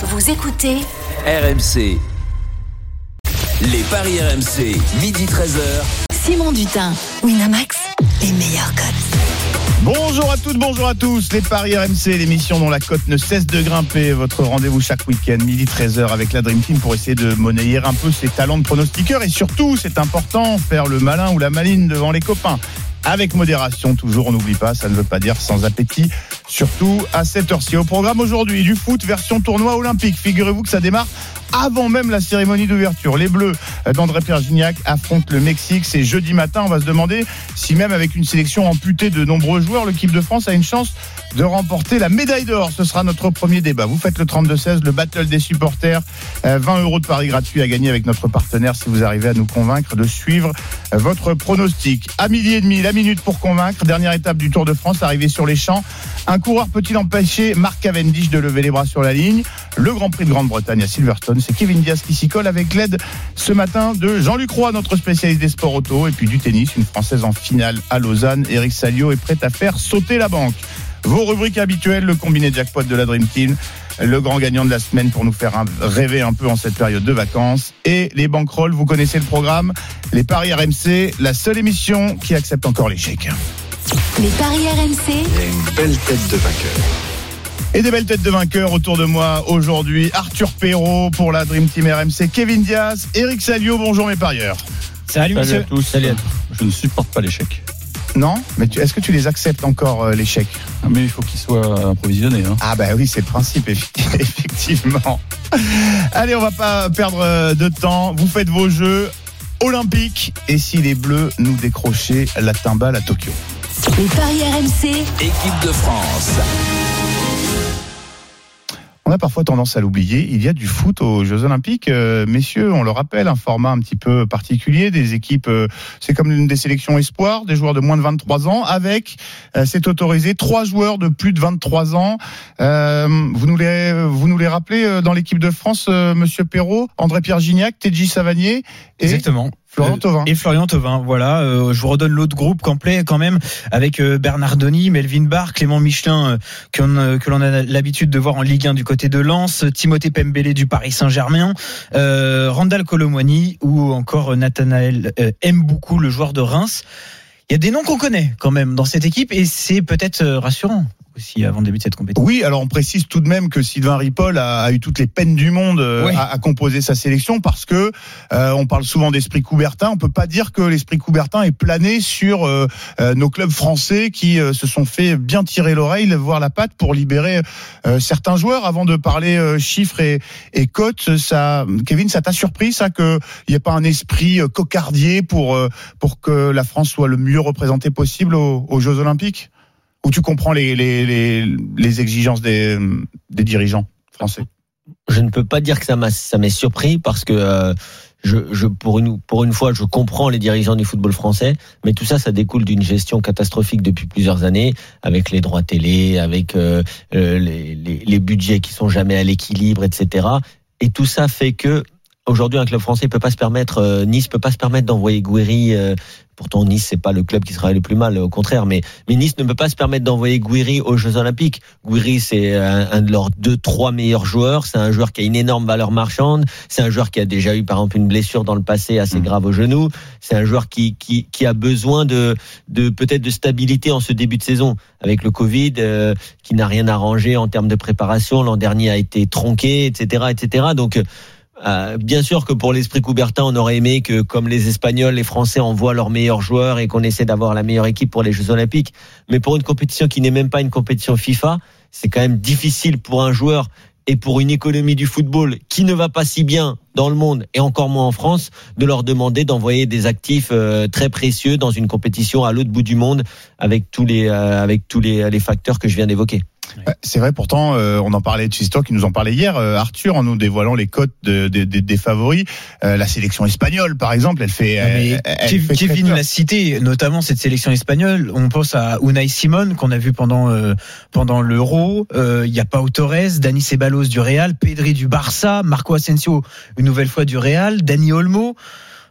Vous écoutez RMC. Les paris RMC, midi 13h. Simon Dutin, Winamax, les meilleurs codes. Bonjour à toutes, bonjour à tous. Les Paris RMC, l'émission dont la cote ne cesse de grimper. Votre rendez-vous chaque week-end, midi 13h avec la Dream Team pour essayer de monnayer un peu ses talents de pronostiqueur. Et surtout, c'est important, faire le malin ou la maline devant les copains. Avec modération, toujours, on n'oublie pas, ça ne veut pas dire sans appétit. Surtout à cette heure-ci. Au programme aujourd'hui, du foot version tournoi olympique. Figurez-vous que ça démarre avant même la cérémonie d'ouverture. Les Bleus d'André Pierre Gignac affrontent le Mexique. C'est jeudi matin. On va se demander si même avec une sélection amputée de nombreux joueurs, l'équipe de France a une chance de remporter la médaille d'or. Ce sera notre premier débat. Vous faites le 32-16, le battle des supporters. 20 euros de paris gratuits à gagner avec notre partenaire si vous arrivez à nous convaincre de suivre votre pronostic. À midi et demi, la minute pour convaincre. Dernière étape du Tour de France, arrivé sur les champs. Un coureur peut-il empêcher Marc Cavendish de lever les bras sur la ligne? Le Grand Prix de Grande-Bretagne à Silverstone, c'est Kevin Diaz qui s'y colle avec l'aide ce matin de Jean-Luc Roy, notre spécialiste des sports auto, et puis du tennis, une Française en finale à Lausanne. Eric Salio est prêt à faire sauter la banque. Vos rubriques habituelles, le combiné jackpot de la Dream Team, le grand gagnant de la semaine pour nous faire rêver un peu en cette période de vacances. Et les bankrolls, vous connaissez le programme. Les paris RMC, la seule émission qui accepte encore l'échec. Les paris RMC, Il y a une belle tête de vainqueur. Et des belles têtes de vainqueurs autour de moi aujourd'hui. Arthur Perrault pour la Dream Team RMC, Kevin Diaz, Eric Salio, bonjour mes parieurs. Salut, Salut monsieur. à tous. Salut à tous. Je ne supporte pas l'échec. Non Mais est-ce que tu les acceptes encore, euh, l'échec? Mais il faut qu'il soit approvisionné. Hein. Ah bah oui, c'est le principe, effectivement. Allez, on va pas perdre euh, de temps. Vous faites vos jeux olympiques. Et si les Bleus nous décrochaient la timbale à Tokyo? Les paris RMC, Équipe de France. On a parfois tendance à l'oublier. Il y a du foot aux Jeux Olympiques. Euh, messieurs, on le rappelle, un format un petit peu particulier. Des équipes, euh, c'est comme une des sélections espoirs, des joueurs de moins de 23 ans, avec, euh, c'est autorisé, trois joueurs de plus de 23 ans. Euh, vous, nous les, vous nous les rappelez euh, dans l'équipe de France, euh, Monsieur Perrault, André-Pierre Gignac, Teddy Savanier et Exactement. Florent Euh, Thauvin. Et Florian Thauvin, voilà. euh, je vous redonne l'autre groupe complet quand même, avec euh, Bernard Denis, Melvin Barr, Clément Michelin, que l'on a l'habitude de voir en Ligue 1 du côté de Lens, Timothée Pembele du Paris Saint-Germain, euh, Randall Colomwani ou encore Nathanaël euh, aime beaucoup le joueur de Reims. Il y a des noms qu'on connaît quand même dans cette équipe et c'est peut-être rassurant aussi avant le début de cette compétition. Oui, alors on précise tout de même que Sylvain Ripoll a, a eu toutes les peines du monde euh, Oui. à, à composer sa sélection parce que euh, on parle souvent d'esprit Coubertin. On peut pas dire que l'esprit Coubertin est plané sur euh, nos clubs français qui euh, se sont fait bien tirer l'oreille, voir la patte pour libérer certains joueurs. Avant de parler chiffres et, et cotes, ça, Kevin, ça t'a surpris ça que il n'y ait pas un esprit cocardier pour pour que la France soit le mieux représentée possible aux, aux Jeux Olympiques? Ou tu comprends les, les, les, les exigences des, des dirigeants français je ne peux pas dire que ça m'est surpris parce que euh, je, je pour une pour une fois je comprends les dirigeants du football français mais tout ça ça découle d'une gestion catastrophique depuis plusieurs années avec les droits télé avec euh, euh, les, les, budgets qui sont jamais à l'équilibre etc et tout ça fait que aujourd'hui un club français peut pas se permettre euh, Nice peut pas se permettre d'envoyer Gouiri euh, pourtant Nice c'est pas le club qui sera le plus mal au contraire mais mais Nice ne peut pas se permettre d'envoyer Gouiri aux Jeux Olympiques Gouiri, c'est un, un de leurs deux, trois meilleurs joueurs. C'est un joueur qui a une énorme valeur marchande. C'est un joueur qui a déjà eu, par exemple, une blessure dans le passé assez Mhm. grave au genou. C'est un joueur qui, qui, qui a besoin de, de peut-être de stabilité en ce début de saison. Avec le Covid, euh, qui n'a rien arrangé en termes de préparation. L'an dernier a été tronqué, etc., etc. Donc, euh, bien sûr que pour l'esprit Coubertin, on aurait aimé que, comme les Espagnols, les Français envoient leurs meilleurs joueurs et qu'on essaie d'avoir la meilleure équipe pour les Jeux Olympiques. Mais pour une compétition qui n'est même pas une compétition FIFA, c'est quand même difficile pour un joueur et pour une économie du football qui ne va pas si bien dans le monde et encore moins en France, de leur demander d'envoyer des actifs euh, très précieux dans une compétition à l'autre bout du monde avec tous les euh, avec tous les, les facteurs que je viens d'évoquer. Euh, C'est vrai, pourtant, euh, on en parlait de Chistock, qui nous en parlait hier, euh, Arthur, en nous dévoilant les cotes de- de- de- des favoris. Euh, la sélection espagnole, par exemple, elle fait. Mais elle- elle Kev- fait Kevin l'a cité, notamment cette sélection espagnole. On pense à Unai Simon qu'on a vu pendant euh, pendant l'Euro. Euh, Il y a Pau Torres, Dani Ceballos du Real, Pedri du Barça, Marco Asensio une nouvelle fois du Real, Dani Olmo.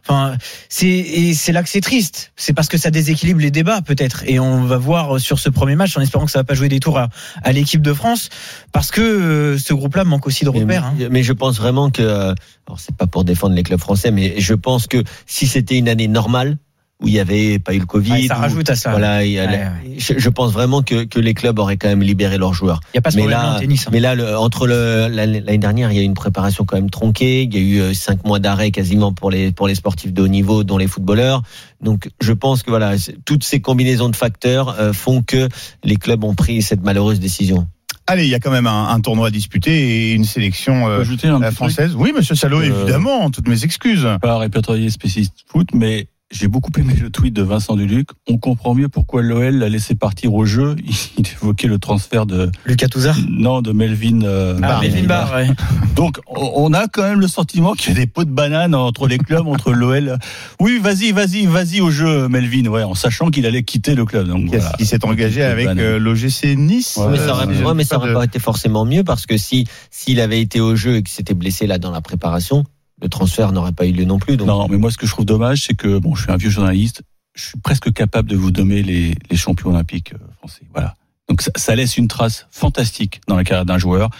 Enfin, c'est et c'est là que c'est triste. C'est parce que ça déséquilibre les débats peut-être. Et on va voir sur ce premier match, en espérant que ça va pas jouer des tours à, à l'équipe de France, parce que euh, ce groupe-là manque aussi de repères. hein. Mais, mais je pense vraiment que, euh, alors c'est pas pour défendre les clubs français, mais je pense que si c'était une année normale où il y avait pas eu le Covid, Ouais, ça où- rajoute à ça. voilà, Ouais, la- ouais. Je, je pense vraiment que, que les clubs auraient quand même libéré leurs joueurs. Il y a pas ce mais problème là, en tennis. hein. mais là, le- entre la- l'année dernière, il y a eu une préparation quand même tronquée. Il y a eu euh, cinq mois d'arrêt quasiment pour les pour les sportifs de haut niveau, dont les footballeurs. Donc, je pense que voilà, toutes ces combinaisons de facteurs euh, font que les clubs ont pris cette malheureuse décision. Allez, il y a quand même un, un tournoi à disputer et une sélection euh, Ajouter un française. Oui, monsieur Salot, Euh, évidemment, toutes mes excuses. pas répertorié spécialiste foot, mais j'ai beaucoup aimé le tweet de Vincent Duluc. On comprend mieux pourquoi l'OL l'a laissé partir au jeu. Il évoquait le transfert de Lucas Touzard. non de Melvin. euh, Ah, Barr. Melvin Barr, ouais. Donc on a quand même le sentiment qu'il y a des pots de banane entre les clubs, entre l'OL. Oui, vas-y, vas-y, vas-y au jeu, Melvin. Ouais, en sachant qu'il allait quitter le club. Donc Qui, voilà. qui s'est engagé avec euh, l'OGC Nice. Ouais, mais euh, ça ouais, mais ça aurait de- pas été forcément mieux parce que si s'il avait été au jeu et qu'il s'était blessé là dans la préparation, le transfert n'aurait pas eu lieu non plus. Donc, Non, mais moi, ce que je trouve dommage, c'est que bon, je suis un vieux journaliste. Je suis presque capable de vous nommer les, les champions olympiques euh, français. Voilà. Donc ça, ça laisse une trace fantastique dans la carrière d'un joueur,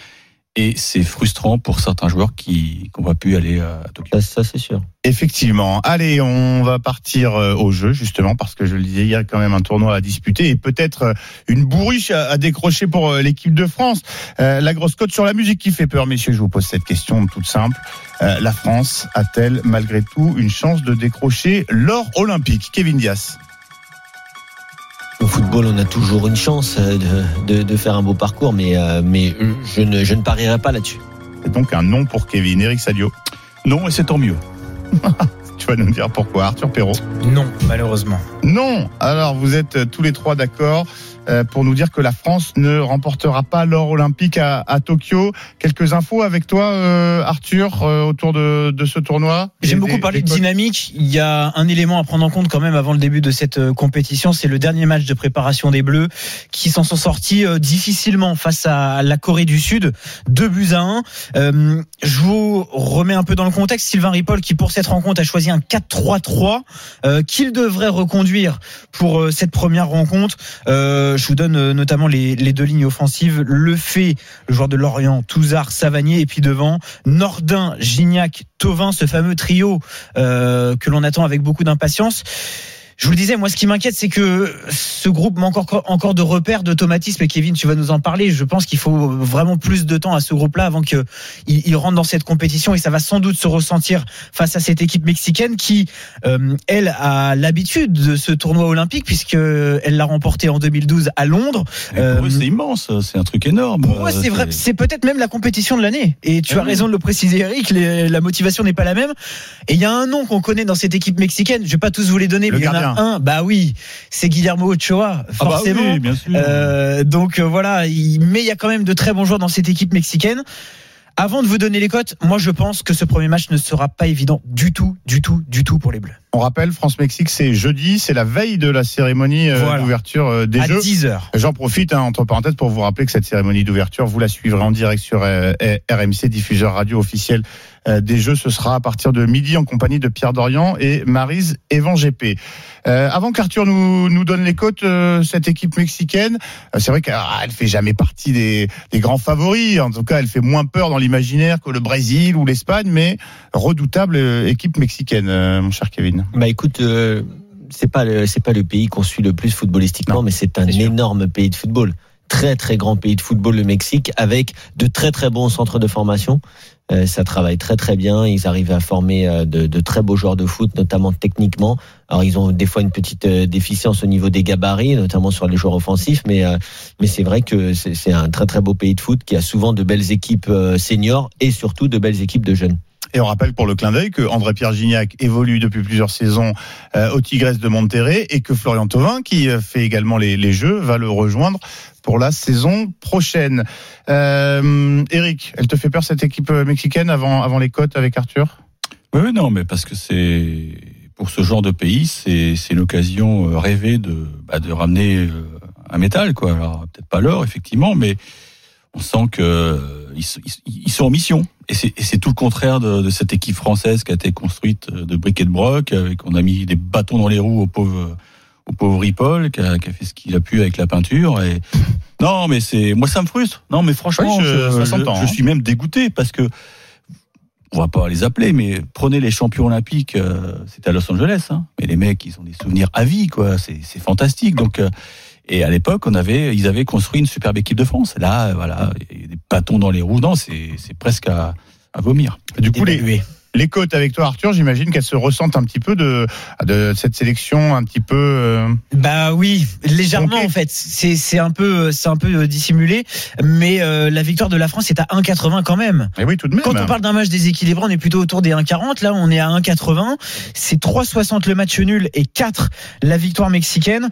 et c'est frustrant pour certains joueurs qui n'ont pas pu aller à Tokyo. ça, ça, c'est sûr. Effectivement. Allez, on va partir euh, au jeu, justement, parce que je le disais, il y a quand même un tournoi à disputer et peut-être euh, une bourriche à, décrocher pour euh, l'équipe de France. Euh, la grosse cote sur la musique qui fait peur, messieurs, je vous pose cette question toute simple. Euh, la France a-t-elle, malgré tout, une chance de décrocher l'or olympique? Kevin Dias. Football, on a toujours une chance euh, de, de, de faire un beau parcours, mais, euh, mais je, ne, je ne parierai pas là-dessus. C'est donc un non pour Kevin. Eric Sadio, Non, et c'est tant mieux. tu vas nous dire pourquoi. Arthur Perrault? Non, malheureusement. Non. Alors, vous êtes euh, tous les trois d'accord euh, pour nous dire que la France ne remportera pas l'or olympique à, à Tokyo. Quelques infos avec toi, euh, Arthur, euh, autour de, de ce tournoi. J'aime beaucoup parler de dynamique. Il y a un élément à prendre en compte quand même avant le début de cette euh, compétition. C'est le dernier match de préparation des Bleus qui s'en sont sortis euh, difficilement face à la Corée du Sud. Deux buts à un. Euh, je vous remets un peu dans le contexte. Sylvain Ripoll qui pour cette rencontre a choisi un 4-3-3 euh, qu'il devrait reconduire pour euh, cette première rencontre. Euh, je vous donne euh, notamment les, deux lignes offensives. Le fait, le joueur de Lorient, Touzard, Savanier et puis devant Nordin, Gignac, Tovin, ce fameux trio euh, que l'on attend avec beaucoup d'impatience. Je vous le disais, moi, ce qui m'inquiète, c'est que ce groupe manque encore, encore de repères, d'automatisme. Et Kevin, tu vas nous en parler. Je pense qu'il faut vraiment plus de temps à ce groupe-là avant qu'il il rentre dans cette compétition. Et ça va sans doute se ressentir face à cette équipe mexicaine qui, euh, elle, a l'habitude de ce tournoi olympique puisqu'elle l'a remporté en 2012 à Londres. Euh, pour eux, c'est immense, c'est un truc énorme. Pour moi, Euh, c'est vrai, c'est peut-être même la compétition de l'année. Et tu Ah as oui. raison de le préciser, Eric. les- la motivation n'est pas la même. Et il y a un nom qu'on connaît dans cette équipe mexicaine. Je vais pas tous vous les donner, Le mais il y en gardien. Un. Bah oui, c'est Guillermo Ochoa, Ah bah forcément. oui, bien sûr. Euh, donc euh, voilà, il- mais il y a quand même de très bons joueurs dans cette équipe mexicaine. Avant de vous donner les cotes, moi je pense que ce premier match ne sera pas évident du tout, du tout, du tout pour les Bleus. On rappelle, France-Mexique, c'est jeudi, c'est la veille de la cérémonie euh, Voilà. d'ouverture des à Jeux. 10 heures. J'en profite, hein, entre parenthèses, pour vous rappeler que cette cérémonie d'ouverture, vous la suivrez en direct sur RMC, diffuseur radio officiel des Jeux. Ce sera à partir de midi en compagnie de Pierre Dorian et Marise Evan GP. Euh, avant qu'Arthur nous, nous donne les cotes, euh, cette équipe mexicaine, euh, c'est vrai qu'elle fait jamais partie des, des grands favoris. En tout cas, elle fait moins peur dans l'imaginaire que le Brésil ou l'Espagne, mais redoutable euh, équipe mexicaine, euh, mon cher Kevin. Bah écoute, euh, c'est pas le c'est pas le pays qu'on suit le plus footballistiquement, Non, mais c'est un énorme pays de football. Très très grand pays de football le Mexique avec de très très bons centres de formation. Euh, ça travaille très très bien. Ils arrivent à former euh, de, de très beaux joueurs de foot, notamment techniquement. Alors ils ont des fois une petite euh, déficience au niveau des gabarits, notamment sur les joueurs offensifs, mais euh, mais c'est vrai que c'est un très très beau pays de foot qui a souvent de belles équipes euh, seniors et surtout de belles équipes de jeunes. Et on rappelle pour le clin d'œil que André-Pierre Gignac évolue depuis plusieurs saisons euh, au Tigres de Monterrey et que Florian Thauvin, qui euh, fait également les, jeux, va le rejoindre pour la saison prochaine. Euh, Eric, elle te fait peur cette équipe euh, mexicaine avant, avant les cotes avec Arthur? Oui, non, mais parce que c'est pour ce genre de pays, c'est l'occasion rêvée de bah, de ramener un métal, quoi. Alors peut-être pas l'or, effectivement, mais on sent que euh, ils, sont- ils sont en mission et c'est tout le contraire de, de cette équipe française qui a été construite euh, de briques et de broc. Avec, on a mis des bâtons dans les roues au pauvre, au pauvre Ripoll, qui a, qui a fait ce qu'il a pu avec la peinture. Et non, mais c'est moi ça me frustre. Non, mais franchement, Oui, je- hein. suis même dégoûté parce que on va pas les appeler, mais prenez les champions olympiques. euh, C'était à Los Angeles, hein, mais les mecs, ils ont des souvenirs à vie, quoi. C'est c'est fantastique. Donc euh, et à l'époque, on avait, ils avaient construit une superbe équipe de France. Là, voilà, il y a des bâtons dans les roues. Non, c'est c'est presque à, à vomir. Du coup, les, les côtes avec toi, Arthur, j'imagine qu'elles se ressentent un petit peu de, de cette sélection un petit peu. euh, Bah oui, légèrement en fait. C'est c'est un peu c'est un peu euh, dissimulé, mais euh, la victoire de la France est à 1,80 quand même. Mais oui, tout de même. Quand on parle d'un match déséquilibré, on est plutôt autour des 1,40. Là, on est à 1,80. C'est 3,60 le match nul et 4 la victoire mexicaine.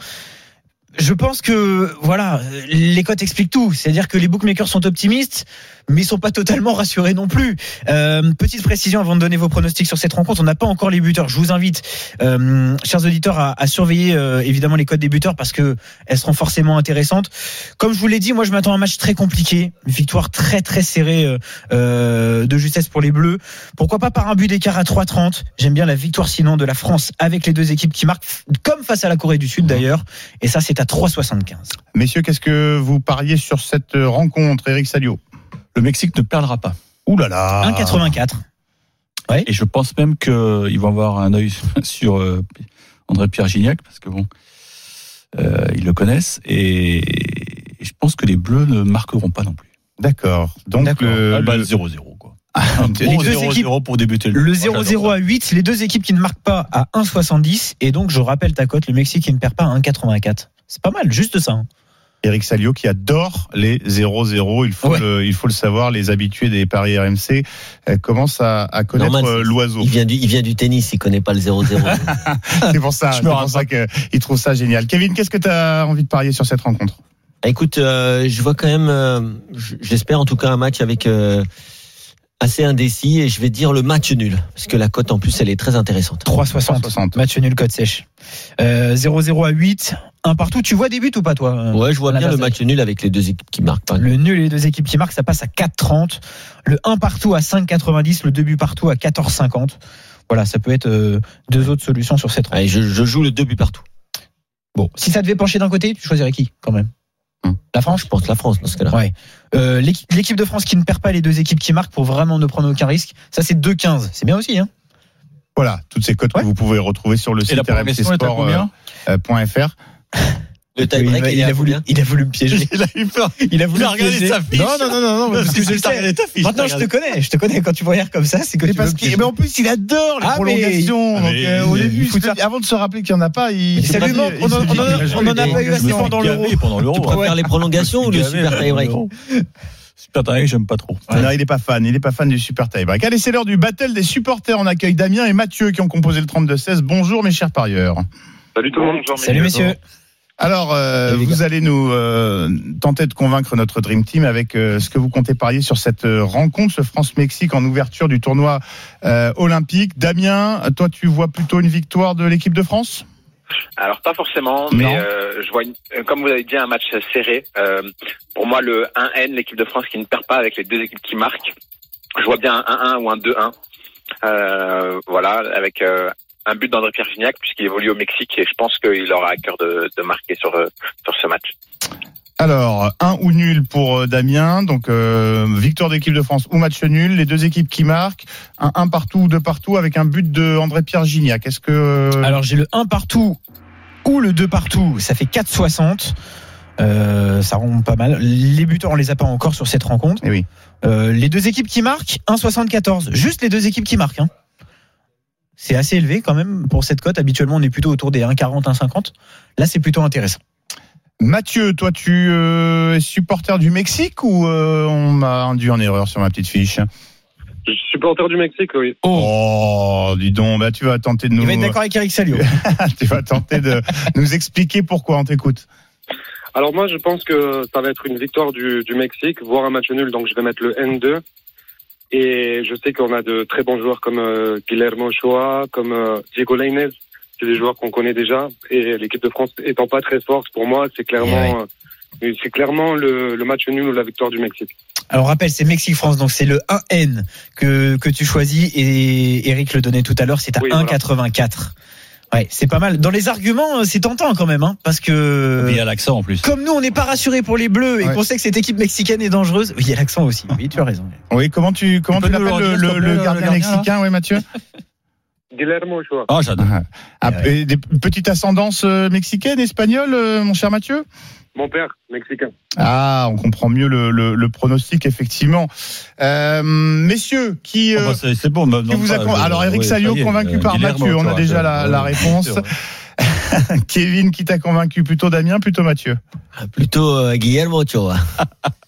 Je pense que voilà, les cotes expliquent tout. C'est-à-dire que les bookmakers sont optimistes, mais ils sont pas totalement rassurés non plus. Euh, petite précision avant de donner vos pronostics sur cette rencontre, on n'a pas encore les buteurs. Je vous invite, euh, chers auditeurs, à, à surveiller euh, évidemment les codes des buteurs parce que elles seront forcément intéressantes. Comme je vous l'ai dit, moi je m'attends à un match très compliqué, une victoire très très serrée euh, euh, de justesse pour les Bleus. Pourquoi pas par un but d'écart à 3,30 J'aime bien la victoire sinon de la France avec les deux équipes qui marquent, comme face à la Corée du Sud d'ailleurs. Et ça c'est à 3,75. Messieurs, qu'est-ce que vous pariez sur cette euh, rencontre, Eric Salio? Le Mexique ne perdra pas. Ouh là là 1,84. Et je pense même qu'ils vont avoir un œil sur euh, André-Pierre Gignac, parce que bon, euh, ils le connaissent. Et, et je pense que les Bleus ne marqueront pas non plus. D'accord. Donc le, Ah, bah, le- 0-0, quoi. Un Les bon deux 0-0 équipes- pour débuter Le le 0-0 à 8, les deux équipes qui ne marquent pas à 1,70. Et donc je rappelle ta cote, le Mexique qui ne perd pas à 1,84. C'est pas mal, juste ça. hein. Eric Salio qui adore les 0-0. Il faut Ouais. le, il faut le savoir. Les habitués des paris RMC euh, commencent à, à connaître euh, c'est- l'oiseau. Il vient du, il vient du tennis, il connaît pas le 0-0. C'est pour ça, c'est qu'il trouve ça génial. Kevin, qu'est-ce que tu as envie de parier sur cette rencontre? Écoute, euh, je vois quand même, euh, j'espère en tout cas un match avec euh, assez indécis et je vais dire le match nul parce que la cote en plus elle est très intéressante. 3,60. 3,60. Match nul, cote sèche. Euh, 0-0 à 8, un partout. Tu vois des buts ou pas, toi euh, Ouais, je vois bien le match nul avec les deux équipes qui marquent pas. Le nul et les deux équipes qui marquent, ça passe à 4,30. Le 1 partout à 5,90. Le 2 buts partout à 14,50. Voilà, ça peut être euh, deux autres solutions sur cette. Allez, je, je joue le deux buts partout. Bon, si ça devait pencher d'un côté, tu choisirais qui quand même? La France Je pense la France dans ce cas-là. Ouais. Euh, l'équipe de France qui ne perd pas les deux équipes qui marquent pour vraiment ne prendre aucun risque. Ça, c'est 2,15. C'est bien aussi, hein Voilà, toutes ces cotes Ouais. que vous pouvez retrouver sur le site rmcsport.fr. Le il, tie-break, a, il, il a voulu, il a voulu me piéger. Il a eu peur. Il a voulu Il a me regardé piéger. sa fiche. Non, non, non, non, non, parce que je le sais. fiche. Maintenant, je te connais. Je te connais. Quand tu me regardes comme ça, c'est que Mais, tu parce mais en plus, il adore les Ah, mais- prolongations. donc, mais- euh, au début, avant de se rappeler qu'il n'y en a pas, il. Ça lui manque. On en- a pas eu assez pendant l'euro. Pendant l'euro. Tu préfères les prolongations ou le super pendant tie-break l'euro. Super tie-break, j'aime pas trop. Non, il n'est pas fan. Il n'est pas fan du super tie-break. Allez, c'est l'heure du battle des supporters. On accueille Damien et Mathieu qui ont composé le 32-16. Bonjour, mes chers parieurs. Salut tout le monde. Salut, messieurs. Alors, euh, vous allez nous euh, tenter de convaincre notre Dream Team avec euh, ce que vous comptez parier sur cette euh, rencontre, ce France-Mexique en ouverture du tournoi euh, olympique. Damien, toi, tu vois plutôt une victoire de l'équipe de France? Alors pas forcément, mais euh, je vois, une- euh, comme vous avez dit, un match serré. Euh, pour moi, le 1N, l'équipe de France qui ne perd pas avec les deux équipes qui marquent. Je vois bien un 1-1 ou un 2-1. Euh, voilà, avec euh, un but d'André-Pierre Gignac puisqu'il évolue au Mexique et je pense qu'il aura à cœur de, de marquer sur, euh, sur ce match. Alors, un ou nul pour euh, Damien, donc euh, victoire de l'équipe de France ou match nul, les deux équipes qui marquent, un 1 partout ou 2 partout avec un but de André-Pierre Gignac. Est-ce que... Alors, j'ai le 1 partout ou le 2 partout. Ça fait 4,60. Euh, ça rend pas mal. Les buteurs, on les a pas encore sur cette rencontre. Eh oui. Euh, les deux équipes qui marquent, 1,74. Juste les deux équipes qui marquent. Hein. C'est assez élevé quand même pour cette cote. Habituellement, on est plutôt autour des 1,40, 1,50. Là, c'est plutôt intéressant. Mathieu, toi, tu euh, es supporter du Mexique ou euh, on m'a induit en erreur sur ma petite fiche? Je suis supporter du Mexique, oui. Oh, dis donc, bah, tu vas tenter de nous... Il va être d'accord avec Eric Salio. tu vas tenter de nous expliquer pourquoi on t'écoute. Alors moi, je pense que ça va être une victoire du, du Mexique, voire un match nul, donc je vais mettre le N2. Et je sais qu'on a de très bons joueurs comme euh, Guillermo Ochoa, comme euh, Diego Lainez, c'est des joueurs qu'on connaît déjà. Et l'équipe de France étant pas très forte, pour moi, c'est clairement euh, c'est clairement le, le match nul ou la victoire du Mexique. Alors on rappelle, c'est Mexique-France, donc c'est le 1N que, que tu choisis et Eric le donnait tout à l'heure, c'est à Oui, 1,84. Ouais, c'est pas mal. Dans les arguments, c'est tentant quand même, hein, parce que Il y a l'accent en plus. comme nous, on n'est pas rassurés pour les Bleus et Ouais. qu'on sait que cette équipe mexicaine est dangereuse. Oui, il y a l'accent aussi. Oui, tu as raison. Oui, comment tu comment Tu l'appelles le gardien mexicain, oui Mathieu Guillermo Ochoa. Ah, j'adore. Ah, et des petites ascendances euh, mexicaines, espagnoles, euh, mon cher Mathieu? Mon père, mexicain. Ah, on comprend mieux le, le, le pronostic, effectivement. Euh, messieurs, qui... Ah, euh, bah, c'est c'est bon. qui demande vous a pas, Alors, Eric ouais, Salio, est, convaincu euh, par Mathieu, on a déjà la, réponse. Kevin, qui t'a convaincu Plutôt Damien, plutôt Mathieu Plutôt euh, Guillermo, tu